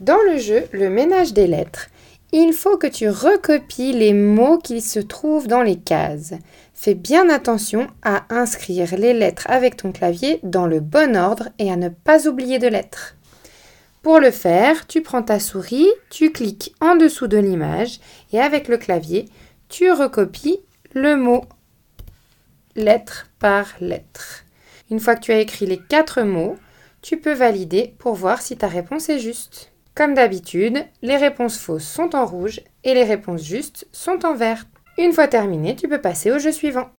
Dans le jeu Le ménage des lettres, il faut que tu recopies les mots qui se trouvent dans les cases. Fais bien attention à inscrire les lettres avec ton clavier dans le bon ordre et à ne pas oublier de lettres. Pour le faire, tu prends ta souris, tu cliques en dessous de l'image et avec le clavier, tu recopies le mot lettre par lettre. Une fois que tu as écrit les quatre mots, tu peux valider pour voir si ta réponse est juste. Comme d'habitude, les réponses fausses sont en rouge et les réponses justes sont en vert. Une fois terminé, tu peux passer au jeu suivant.